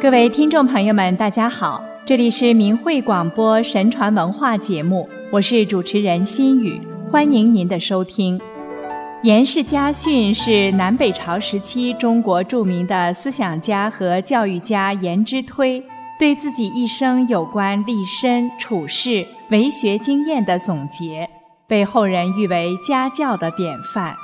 各位听众朋友们，大家好，这里是明慧广播神传文化节目，我是主持人心雨，欢迎您的收听。颜氏家训是南北朝时期中国著名的思想家和教育家颜之推对自己一生有关立身处世、为学经验的总结，被后人誉为家教的典范。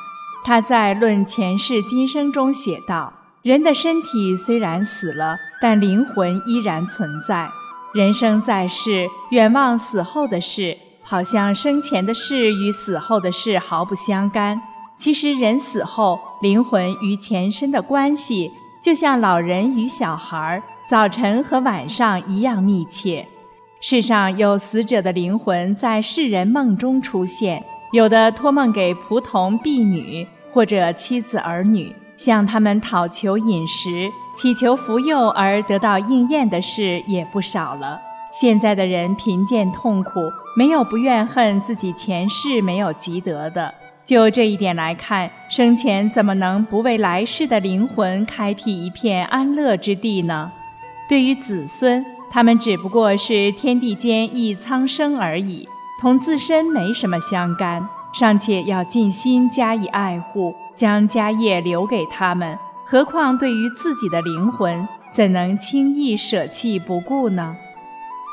他在《论前世今生》中写道：“人的身体虽然死了，但灵魂依然存在。人生在世，远望死后的事，好像生前的事与死后的事毫不相干。”其实，人死后，灵魂与前身的关系，就像老人与小孩早晨和晚上一样密切。世上有死者的灵魂在世人梦中出现，有的托梦给仆童、婢女或者妻子儿女，向他们讨求饮食，祈求福佑而得到应验的事也不少了。现在的人贫贱痛苦，没有不怨恨自己前世没有积德的。就这一点来看，生前怎么能不为来世的灵魂开辟一片安乐之地呢？对于子孙，他们只不过是天地间一苍生而已，同自身没什么相干，尚且要尽心加以爱护，将家业留给他们。何况对于自己的灵魂，怎能轻易舍弃不顾呢？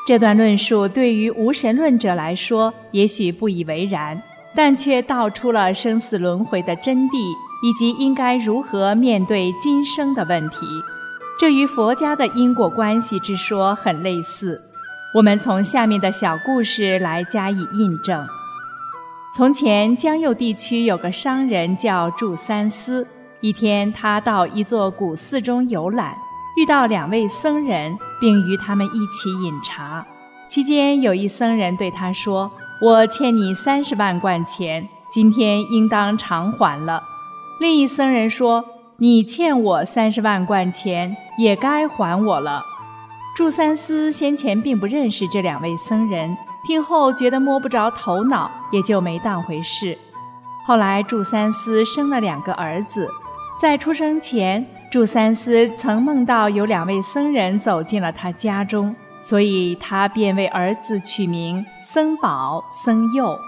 这段论述对于无神论者来说，也许不以为然。但却道出了生死轮回的真谛，以及应该如何面对今生的问题。这与佛家的因果关系之说很类似。我们从下面的小故事来加以印证。从前江右地区有个商人叫祝三思。一天，他到一座古寺中游览，遇到两位僧人，并与他们一起饮茶。期间，有一僧人对他说。我欠你三十万贯钱，今天应当偿还了。另一僧人说：“你欠我三十万贯钱，也该还我了。”祝三思先前并不认识这两位僧人，听后觉得摸不着头脑，也就没当回事。后来祝三思生了两个儿子，在出生前，祝三思曾梦到有两位僧人走进了他家中。所以他便为儿子取名僧宝、僧佑。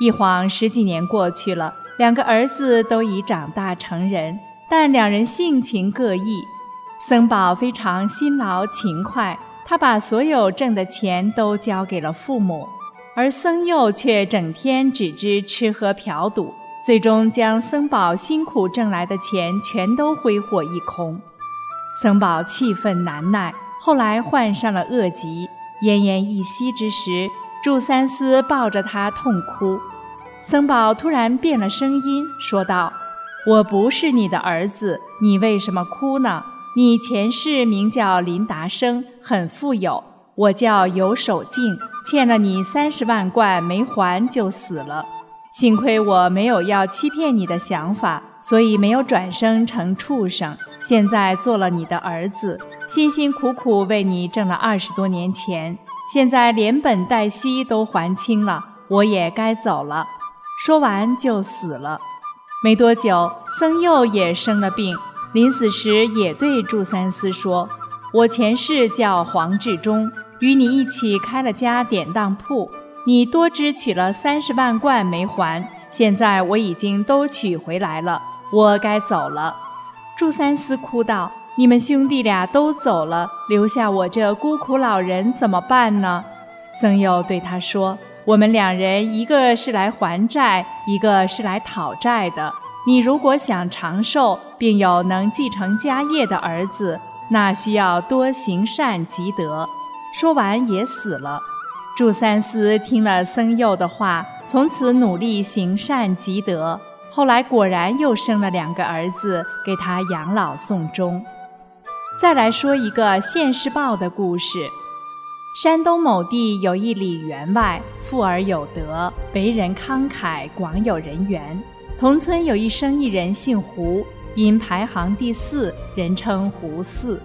一晃十几年过去了，两个儿子都已长大成人，但两人性情各异。僧宝非常辛劳勤快，他把所有挣的钱都交给了父母；而僧佑却整天只知吃喝嫖赌，最终将僧宝辛苦挣来的钱全都挥霍一空。僧宝气愤难耐。后来患上了恶疾，奄奄一息之时，祝三思抱着他痛哭。僧宝突然变了声音，说道：“我不是你的儿子，你为什么哭呢？你前世名叫林达生，很富有。我叫尤守敬，欠了你三十万贯没还就死了。幸亏我没有要欺骗你的想法，所以没有转生成畜生。现在做了你的儿子。”辛辛苦苦为你挣了二十多年钱，现在连本带息都还清了，我也该走了。说完就死了。没多久，僧佑也生了病，临死时也对祝三思说：“我前世叫黄志忠，与你一起开了家典当铺，你多支取了三十万贯没还，现在我已经都取回来了，我该走了。”祝三思哭道。你们兄弟俩都走了，留下我这孤苦老人怎么办呢？僧佑对他说：“我们两人一个是来还债，一个是来讨债的。你如果想长寿，并有能继承家业的儿子，那需要多行善积德。”说完也死了。祝三思听了僧佑的话，从此努力行善积德。后来果然又生了两个儿子，给他养老送终。再来说一个现世报的故事。山东某地有一李员外，富而有德，为人慷慨，广有人缘。同村有一生意人姓胡，因排行第四，人称胡四。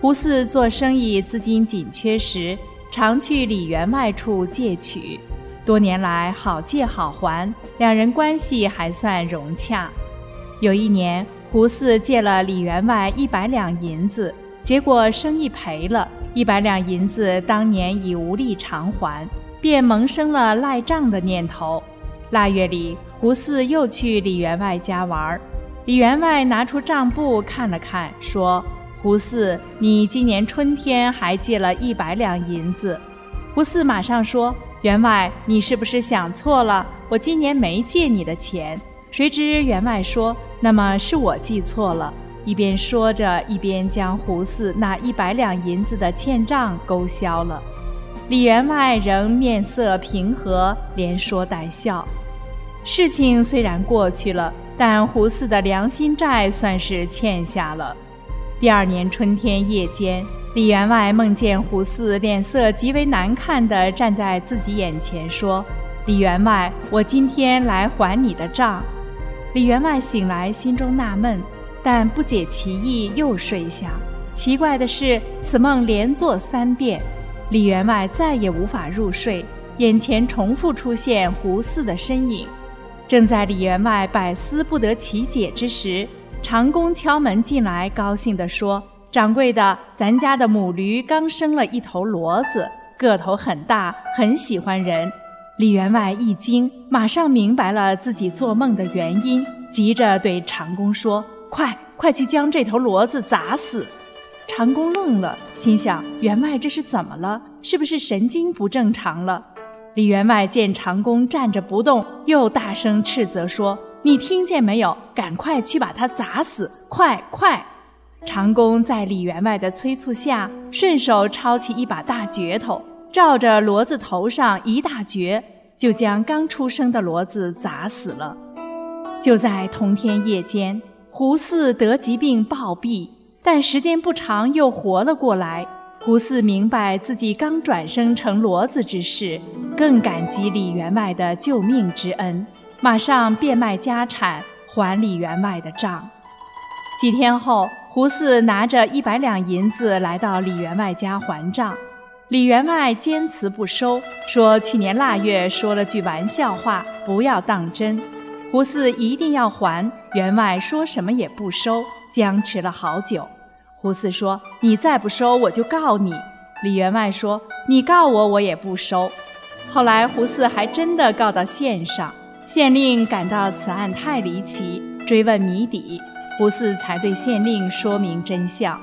胡四做生意资金紧缺时，常去李员外处借取。多年来好借好还，两人关系还算融洽。有一年。胡四借了李员外一百两银子，结果生意赔了，一百两银子当年已无力偿还，便萌生了赖账的念头。腊月里，胡四又去李员外家玩，李员外拿出账簿看了看，说：“胡四，你今年春天还借了一百两银子。”胡四马上说：“员外，你是不是想错了？我今年没借你的钱。”谁知员外说：“那么是我记错了。”一边说着，一边将胡四那一百两银子的欠账勾销了。李员外仍面色平和，连说带笑。事情虽然过去了，但胡四的良心债算是欠下了。第二年春天夜间，李员外梦见胡四脸色极为难看地站在自己眼前，说：“李员外，我今天来还你的账。”李员外醒来，心中纳闷，但不解其意，又睡下。奇怪的是，此梦连做三遍，李员外再也无法入睡，眼前重复出现胡四的身影。正在李员外百思不得其解之时，长工敲门进来，高兴地说：“掌柜的，咱家的母驴刚生了一头骡子，个头很大，很喜欢人。”李员外一惊，马上明白了自己做梦的原因，急着对长工说：“快快去将这头骡子砸死！”长工愣了，心想：员外这是怎么了？是不是神经不正常了？李员外见长工站着不动，又大声斥责说：“你听见没有？赶快去把他砸死！快快！”长工在李员外的催促下，顺手抄起一把大镢头。照着骡子头上一大镢，就将刚出生的骡子砸死了。就在同天夜间，胡四得疾病暴毙，但时间不长又活了过来。胡四明白自己刚转生成骡子之事，更感激李员外的救命之恩，马上变卖家产还李员外的账。几天后，胡四拿着一百两银子来到李员外家还账。李员外坚持不收，说去年腊月说了句玩笑话，不要当真。胡四一定要还，员外说什么也不收，僵持了好久。胡四说：“你再不收，我就告你。”李员外说：“你告我，我也不收。”后来胡四还真的告到县上，县令感到此案太离奇，追问谜底，胡四才对县令说明真相。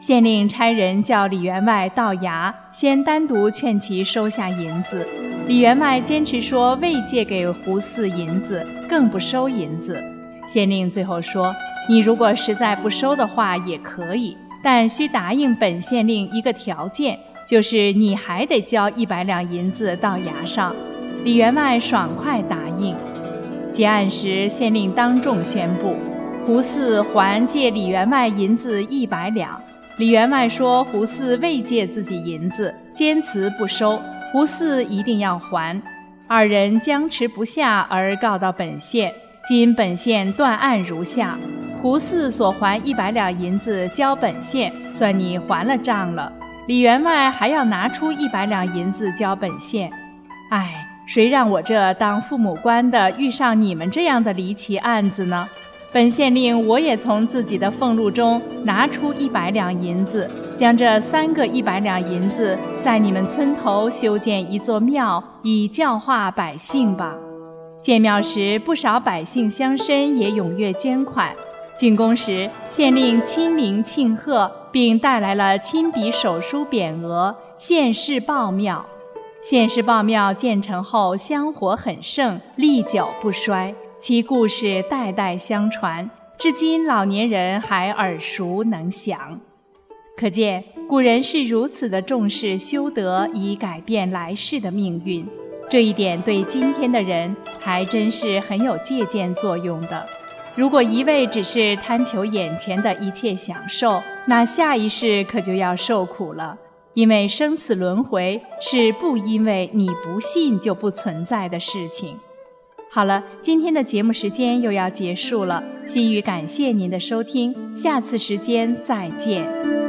县令差人叫李员外到衙，先单独劝其收下银子。李员外坚持说未借给胡四银子，更不收银子。县令最后说：“你如果实在不收的话，也可以，但需答应本县令一个条件，就是你还得交一百两银子到衙上。”李员外爽快答应。结案时，县令当众宣布：胡四还借李员外银子一百两。李员外说：“胡四未借自己银子，坚持不收，胡四一定要还。”二人僵持不下，而告到本县。今本县断案如下：胡四所还一百两银子交本县，算你还了账了。李员外还要拿出一百两银子交本县。唉，谁让我这当父母官的遇上你们这样的离奇案子呢？本县令我也从自己的俸禄中拿出一百两银子，将这三个一百两银子在你们村头修建一座庙，以教化百姓吧。建庙时，不少百姓乡绅也踊跃捐款。竣工时，县令亲临庆贺，并带来了亲笔手书匾额“县市报庙”。县市报庙建成后，香火很盛，历久不衰。其故事代代相传，至今老年人还耳熟能详。可见古人是如此的重视修德，以改变来世的命运。这一点对今天的人还真是很有借鉴作用的。如果一味只是贪求眼前的一切享受，那下一世可就要受苦了。因为生死轮回是不因为你不信就不存在的事情。好了，今天的节目时间又要结束了，心语感谢您的收听，下次时间再见。